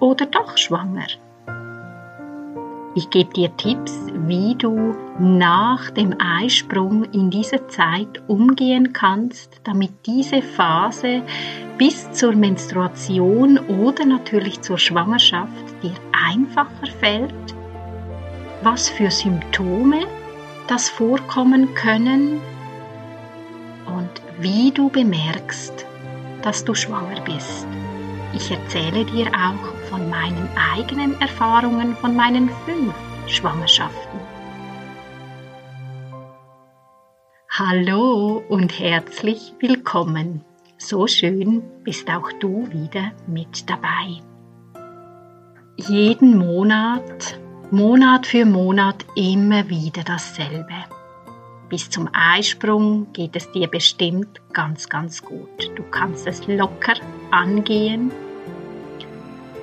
oder doch schwanger. Ich gebe dir Tipps, wie du nach dem Eisprung in dieser Zeit umgehen kannst, damit diese Phase bis zur Menstruation oder natürlich zur Schwangerschaft dir einfacher fällt, was für Symptome das vorkommen können und wie du bemerkst, dass du schwanger bist. Ich erzähle dir auch von meinen eigenen Erfahrungen von meinen fünf Schwangerschaften. Hallo und herzlich willkommen. So schön bist auch du wieder mit dabei. Jeden Monat, Monat für Monat immer wieder dasselbe. Bis zum Eisprung geht es dir bestimmt ganz, ganz gut. Du kannst es locker angehen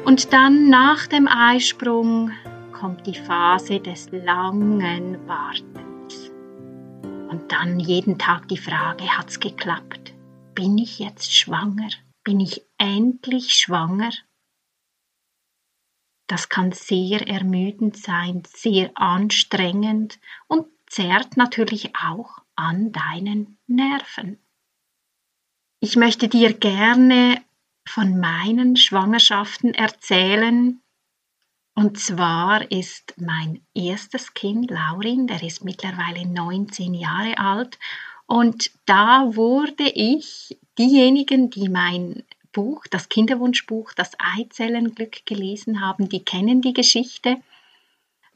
und dann nach dem Eisprung kommt die Phase des langen Wartens. Und dann jeden Tag die Frage, hat's geklappt? Bin ich jetzt schwanger? Bin ich endlich schwanger? Das kann sehr ermüdend sein, sehr anstrengend und zerrt natürlich auch an deinen Nerven. Ich möchte dir gerne von meinen Schwangerschaften erzählen. Und zwar ist mein erstes Kind, Laurin, der ist mittlerweile 19 Jahre alt. Und da wurde ich, diejenigen, die mein Buch, das Kinderwunschbuch, das Eizellenglück gelesen haben, die kennen die Geschichte.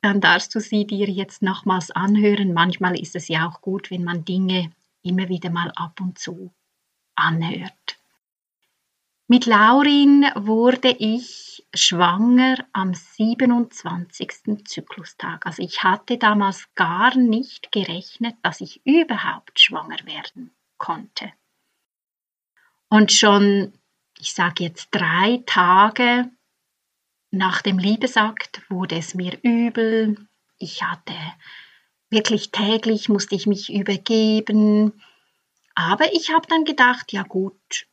Dann darfst du sie dir jetzt nochmals anhören. Manchmal ist es ja auch gut, wenn man Dinge immer wieder mal ab und zu anhört. Mit Laurin wurde ich schwanger am 27. Zyklustag. Also ich hatte damals gar nicht gerechnet, dass ich überhaupt schwanger werden konnte. Und schon, ich sage jetzt drei Tage nach dem Liebesakt wurde es mir übel. Ich hatte wirklich täglich musste ich mich übergeben. Aber ich habe dann gedacht, ja gut,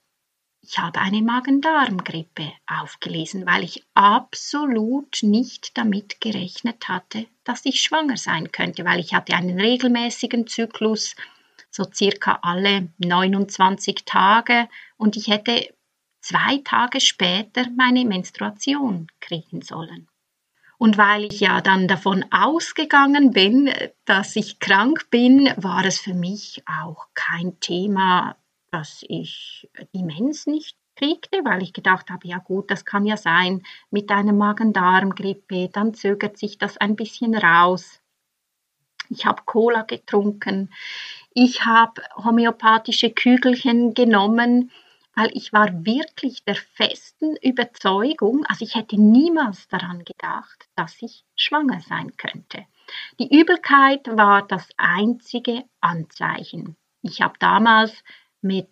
ich habe eine Magen-Darm-Grippe aufgelesen, weil ich absolut nicht damit gerechnet hatte, dass ich schwanger sein könnte, weil ich hatte einen regelmäßigen Zyklus, so circa alle 29 Tage und ich hätte zwei Tage später meine Menstruation kriegen sollen. Und weil ich ja dann davon ausgegangen bin, dass ich krank bin, war es für mich auch kein Thema, dass ich die Mens nicht kriegte, weil ich gedacht habe, ja gut, das kann ja sein mit einer Magen-Darm-Grippe, dann zögert sich das ein bisschen raus. Ich habe Cola getrunken, ich habe homöopathische Kügelchen genommen, weil ich war wirklich der festen Überzeugung, also ich hätte niemals daran gedacht, dass ich schwanger sein könnte. Die Übelkeit war das einzige Anzeichen. Ich habe damals mit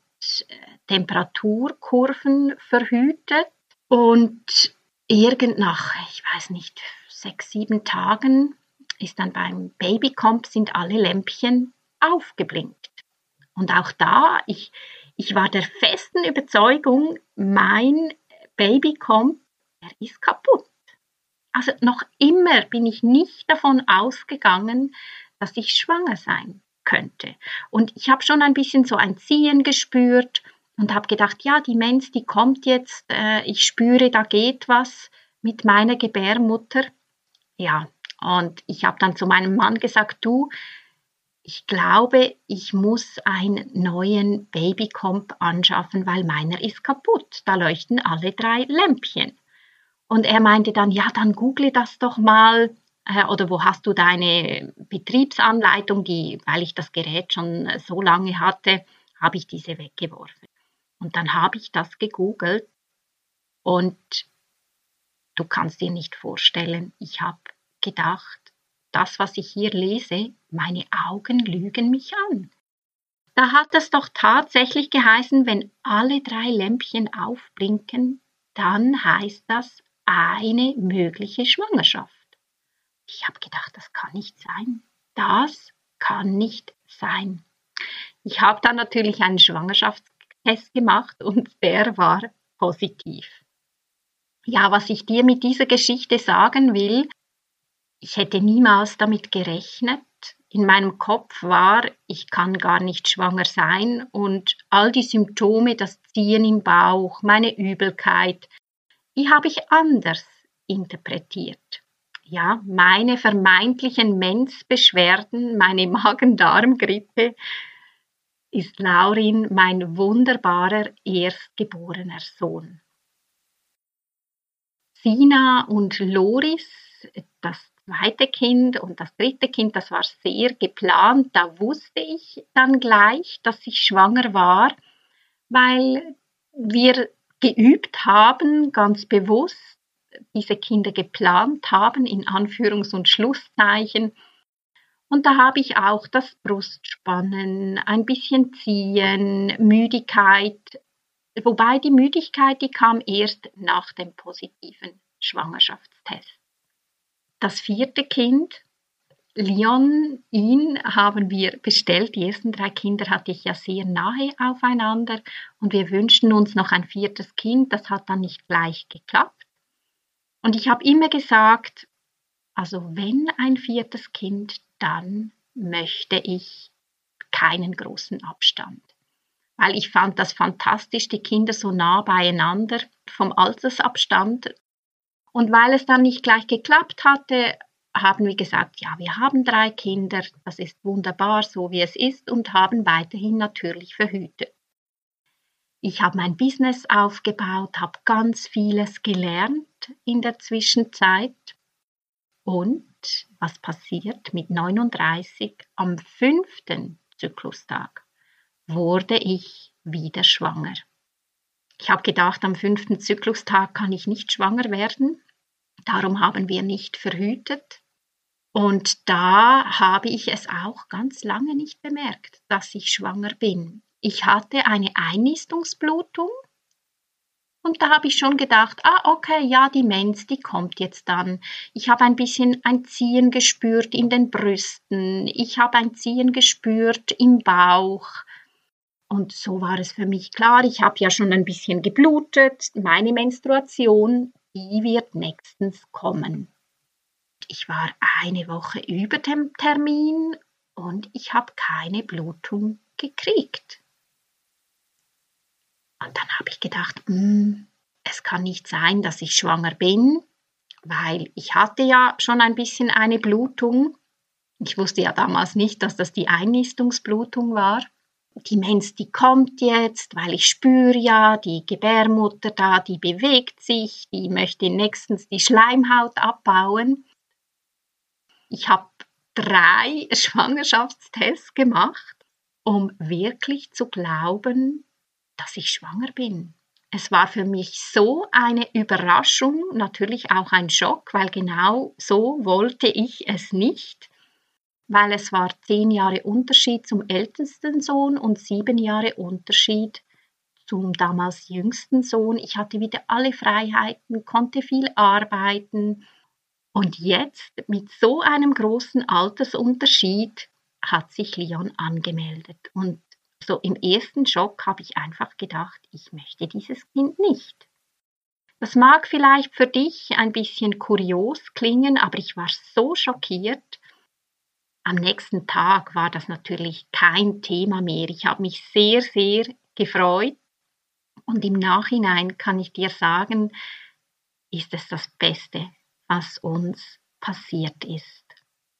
äh, Temperaturkurven verhütet und irgend nach, ich weiß nicht, sechs, sieben Tagen ist dann beim Babycomp sind alle Lämpchen aufgeblinkt. Und auch da, ich, ich war der festen Überzeugung, mein Babycomp, er ist kaputt. Also noch immer bin ich nicht davon ausgegangen, dass ich schwanger sein könnte. Und ich habe schon ein bisschen so ein Ziehen gespürt und habe gedacht, ja, die Mens, die kommt jetzt, äh, ich spüre, da geht was mit meiner Gebärmutter. Ja, und ich habe dann zu meinem Mann gesagt, du, ich glaube, ich muss einen neuen Babycomp anschaffen, weil meiner ist kaputt. Da leuchten alle drei Lämpchen. Und er meinte dann, ja, dann google das doch mal oder wo hast du deine Betriebsanleitung, die, weil ich das Gerät schon so lange hatte, habe ich diese weggeworfen. Und dann habe ich das gegoogelt und du kannst dir nicht vorstellen, ich habe gedacht, das, was ich hier lese, meine Augen lügen mich an. Da hat es doch tatsächlich geheißen, wenn alle drei Lämpchen aufblinken, dann heißt das eine mögliche Schwangerschaft. Ich habe gedacht, das kann nicht sein. Das kann nicht sein. Ich habe dann natürlich einen Schwangerschaftstest gemacht und der war positiv. Ja, was ich dir mit dieser Geschichte sagen will, ich hätte niemals damit gerechnet. In meinem Kopf war, ich kann gar nicht schwanger sein und all die Symptome, das Ziehen im Bauch, meine Übelkeit, die habe ich anders interpretiert. Ja, meine vermeintlichen Menzbeschwerden, meine Magen-Darm-Grippe, ist Laurin mein wunderbarer erstgeborener Sohn. Sina und Loris, das zweite Kind und das dritte Kind, das war sehr geplant. Da wusste ich dann gleich, dass ich schwanger war, weil wir geübt haben, ganz bewusst diese Kinder geplant haben, in Anführungs- und Schlusszeichen. Und da habe ich auch das Brustspannen, ein bisschen Ziehen, Müdigkeit, wobei die Müdigkeit, die kam erst nach dem positiven Schwangerschaftstest. Das vierte Kind, Leon, ihn haben wir bestellt. Die ersten drei Kinder hatte ich ja sehr nahe aufeinander und wir wünschten uns noch ein viertes Kind. Das hat dann nicht gleich geklappt. Und ich habe immer gesagt, also wenn ein viertes Kind, dann möchte ich keinen großen Abstand. Weil ich fand das fantastisch, die Kinder so nah beieinander vom Altersabstand. Und weil es dann nicht gleich geklappt hatte, haben wir gesagt, ja, wir haben drei Kinder, das ist wunderbar, so wie es ist und haben weiterhin natürlich verhütet. Ich habe mein Business aufgebaut, habe ganz vieles gelernt in der Zwischenzeit. Und was passiert mit 39 am fünften Zyklustag wurde ich wieder schwanger. Ich habe gedacht, am fünften Zyklustag kann ich nicht schwanger werden. Darum haben wir nicht verhütet. Und da habe ich es auch ganz lange nicht bemerkt, dass ich schwanger bin. Ich hatte eine Einnistungsblutung und da habe ich schon gedacht, ah, okay, ja, die Mens, die kommt jetzt dann. Ich habe ein bisschen ein Ziehen gespürt in den Brüsten. Ich habe ein Ziehen gespürt im Bauch. Und so war es für mich klar. Ich habe ja schon ein bisschen geblutet. Meine Menstruation, die wird nächstens kommen ich war eine Woche über dem Termin und ich habe keine Blutung gekriegt. Und dann habe ich gedacht, hm, es kann nicht sein, dass ich schwanger bin, weil ich hatte ja schon ein bisschen eine Blutung. Ich wusste ja damals nicht, dass das die Einnistungsblutung war. Die Mens, die kommt jetzt, weil ich spüre ja, die Gebärmutter da, die bewegt sich, die möchte nächstens die Schleimhaut abbauen. Ich habe drei Schwangerschaftstests gemacht, um wirklich zu glauben, dass ich schwanger bin. Es war für mich so eine Überraschung, natürlich auch ein Schock, weil genau so wollte ich es nicht, weil es war zehn Jahre Unterschied zum ältesten Sohn und sieben Jahre Unterschied zum damals jüngsten Sohn. Ich hatte wieder alle Freiheiten, konnte viel arbeiten, und jetzt mit so einem großen Altersunterschied hat sich Leon angemeldet. Und so im ersten Schock habe ich einfach gedacht, ich möchte dieses Kind nicht. Das mag vielleicht für dich ein bisschen kurios klingen, aber ich war so schockiert. Am nächsten Tag war das natürlich kein Thema mehr. Ich habe mich sehr, sehr gefreut. Und im Nachhinein kann ich dir sagen, ist es das Beste, was uns passiert ist,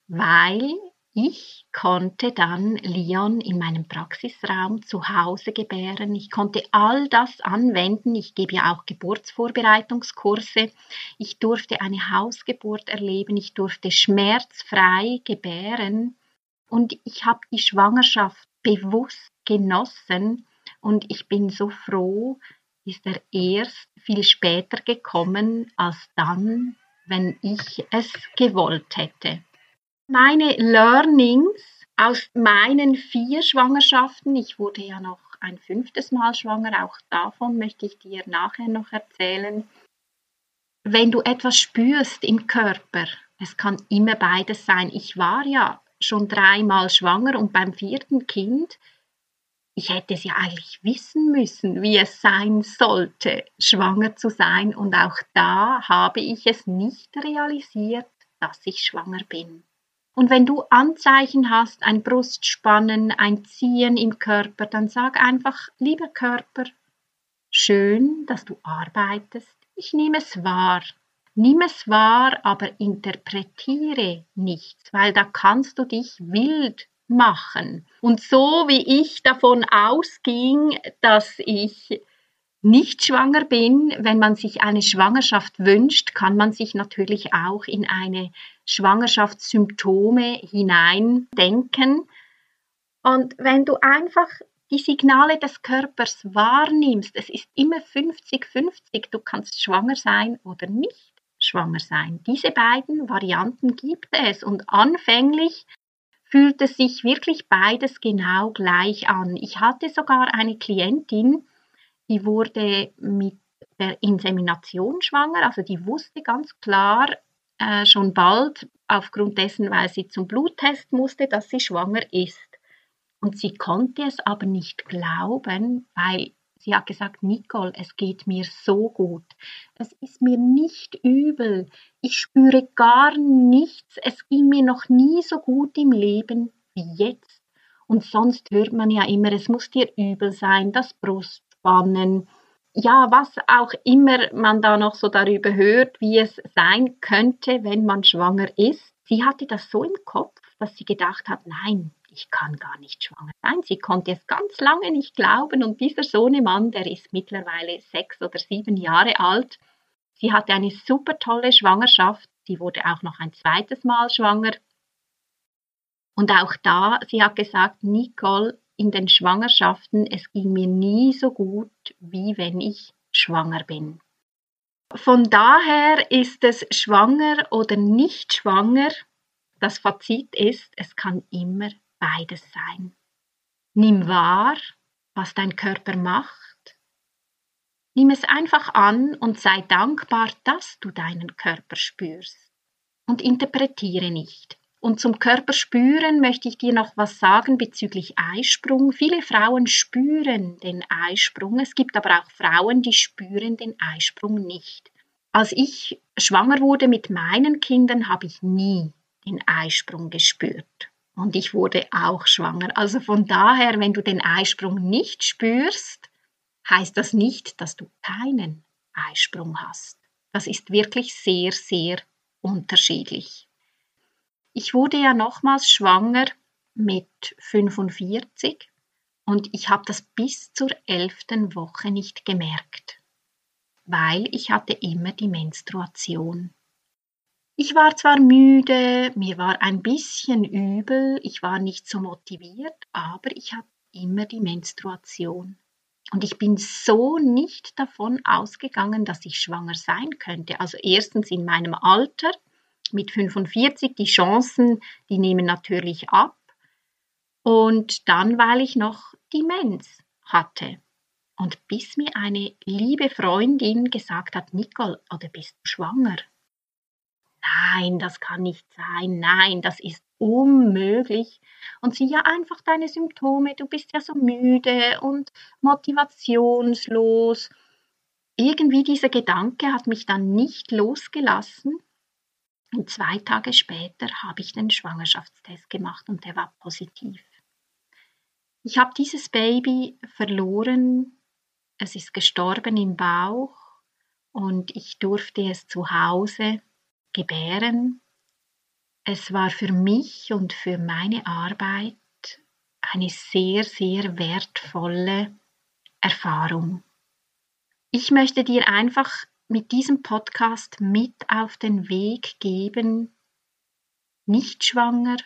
weil ich konnte dann Leon in meinem Praxisraum zu Hause gebären. Ich konnte all das anwenden. Ich gebe ja auch Geburtsvorbereitungskurse. Ich durfte eine Hausgeburt erleben. Ich durfte schmerzfrei gebären. Und ich habe die Schwangerschaft bewusst genossen. Und ich bin so froh, ist er erst viel später gekommen als dann, wenn ich es gewollt hätte. Meine Learnings aus meinen vier Schwangerschaften, ich wurde ja noch ein fünftes Mal schwanger, auch davon möchte ich dir nachher noch erzählen. Wenn du etwas spürst im Körper, es kann immer beides sein. Ich war ja schon dreimal schwanger und beim vierten Kind, ich hätte es ja eigentlich wissen müssen, wie es sein sollte, schwanger zu sein. Und auch da habe ich es nicht realisiert, dass ich schwanger bin. Und wenn du Anzeichen hast, ein Brustspannen, ein Ziehen im Körper, dann sag einfach, lieber Körper, schön, dass du arbeitest. Ich nehme es wahr. Nimm es wahr, aber interpretiere nichts, weil da kannst du dich wild machen. Und so wie ich davon ausging, dass ich nicht schwanger bin, wenn man sich eine Schwangerschaft wünscht, kann man sich natürlich auch in eine Schwangerschaftssymptome hineindenken. Und wenn du einfach die Signale des Körpers wahrnimmst, es ist immer 50-50, du kannst schwanger sein oder nicht schwanger sein. Diese beiden Varianten gibt es und anfänglich fühlt es sich wirklich beides genau gleich an. Ich hatte sogar eine Klientin, die wurde mit der Insemination schwanger, also die wusste ganz klar äh, schon bald aufgrund dessen, weil sie zum Bluttest musste, dass sie schwanger ist. Und sie konnte es aber nicht glauben, weil sie hat gesagt, Nicole, es geht mir so gut. Es ist mir nicht übel. Ich spüre gar nichts. Es ging mir noch nie so gut im Leben wie jetzt. Und sonst hört man ja immer, es muss dir übel sein, das Brustspannen. Ja, was auch immer man da noch so darüber hört, wie es sein könnte, wenn man schwanger ist. Sie hatte das so im Kopf, dass sie gedacht hat, nein, ich kann gar nicht schwanger sein. Sie konnte es ganz lange nicht glauben und dieser Sohnemann, der ist mittlerweile sechs oder sieben Jahre alt. Sie hatte eine super tolle Schwangerschaft. Sie wurde auch noch ein zweites Mal schwanger. Und auch da, sie hat gesagt, Nicole, in den Schwangerschaften, es ging mir nie so gut, wie wenn ich schwanger bin. Von daher ist es schwanger oder nicht schwanger. Das Fazit ist, es kann immer beides sein. Nimm wahr, was dein Körper macht. Nimm es einfach an und sei dankbar, dass du deinen Körper spürst. Und interpretiere nicht. Und zum Körper spüren möchte ich dir noch was sagen bezüglich Eisprung. Viele Frauen spüren den Eisprung. Es gibt aber auch Frauen, die spüren den Eisprung nicht. Als ich schwanger wurde mit meinen Kindern, habe ich nie den Eisprung gespürt und ich wurde auch schwanger. Also von daher, wenn du den Eisprung nicht spürst, heißt das nicht, dass du keinen Eisprung hast. Das ist wirklich sehr, sehr unterschiedlich. Ich wurde ja nochmals schwanger mit 45 und ich habe das bis zur elften Woche nicht gemerkt, weil ich hatte immer die Menstruation. Ich war zwar müde, mir war ein bisschen übel, ich war nicht so motiviert, aber ich hatte immer die Menstruation. Und ich bin so nicht davon ausgegangen, dass ich schwanger sein könnte. Also erstens in meinem Alter mit 45, die Chancen, die nehmen natürlich ab. Und dann, weil ich noch die Mens hatte. Und bis mir eine liebe Freundin gesagt hat, Nicole, oder bist du schwanger? nein, das kann nicht sein, nein, das ist unmöglich. Und sieh ja einfach deine Symptome, du bist ja so müde und motivationslos. Irgendwie dieser Gedanke hat mich dann nicht losgelassen. Und zwei Tage später habe ich den Schwangerschaftstest gemacht und der war positiv. Ich habe dieses Baby verloren, es ist gestorben im Bauch und ich durfte es zu Hause gebären. Es war für mich und für meine Arbeit eine sehr, sehr wertvolle Erfahrung. Ich möchte dir einfach mit diesem Podcast mit auf den Weg geben, nicht schwanger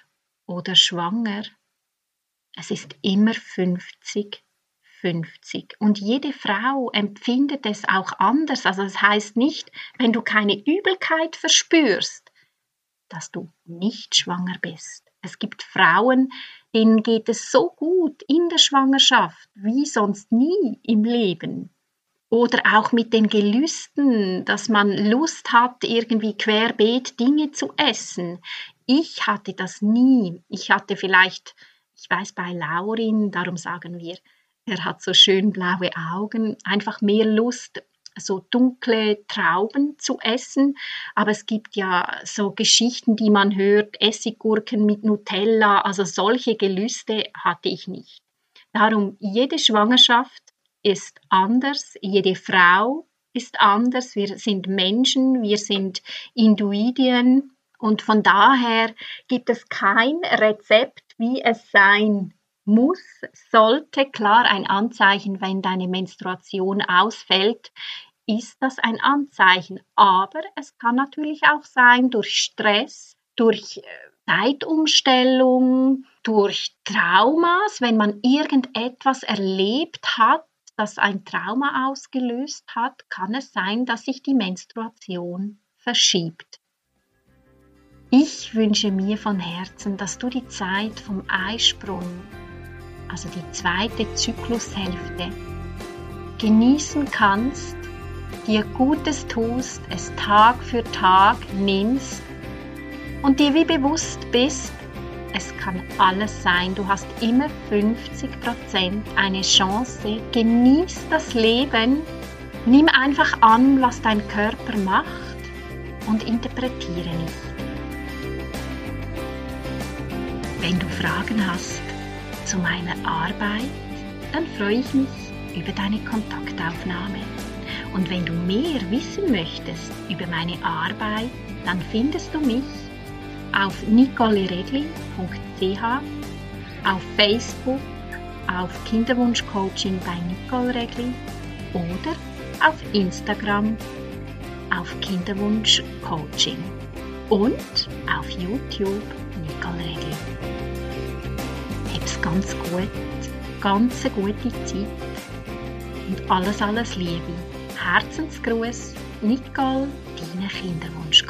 oder schwanger. Es ist immer 50, 50 und jede Frau empfindet es auch anders. Also das heißt nicht, wenn du keine Übelkeit verspürst, dass du nicht schwanger bist. Es gibt Frauen, denen geht es so gut in der Schwangerschaft wie sonst nie im Leben. Oder auch mit den Gelüsten, dass man Lust hat, irgendwie querbeet Dinge zu essen. Ich hatte das nie. Ich hatte vielleicht, ich weiß bei Laurin, darum sagen wir, er hat so schön blaue Augen, einfach mehr Lust, so dunkle Trauben zu essen. Aber es gibt ja so Geschichten, die man hört, Essiggurken mit Nutella, also solche Gelüste hatte ich nicht. Darum, jede Schwangerschaft ist anders, jede Frau ist anders, wir sind Menschen, wir sind Individuen und von daher gibt es kein Rezept, wie es sein muss, sollte. Klar, ein Anzeichen, wenn deine Menstruation ausfällt, ist das ein Anzeichen. Aber es kann natürlich auch sein durch Stress, durch äh, Zeitumstellung, durch Traumas, wenn man irgendetwas erlebt hat, das ein Trauma ausgelöst hat, kann es sein, dass sich die Menstruation verschiebt. Ich wünsche mir von Herzen, dass du die Zeit vom Eisprung, also die zweite Zyklushälfte, genießen kannst dir Gutes tust, es Tag für Tag nimmst und dir wie bewusst bist, es kann alles sein. Du hast immer 50% eine Chance. Genieß das Leben. Nimm einfach an, was dein Körper macht und interpretiere nicht. Wenn du Fragen hast zu meiner Arbeit, dann freue ich mich über deine Kontaktaufnahme. Und wenn du mehr wissen möchtest über meine Arbeit, dann findest du mich auf nicoleregli.ch, auf Facebook, auf Kinderwunschcoaching bei Nicole Regli oder auf Instagram auf Kinderwunschcoaching und auf YouTube Nicole Regli. Hab's ganz gut, ganz eine gute Zeit und alles, alles Liebe. Herzensgruß, Nicole, deine Kinderwunschcoach.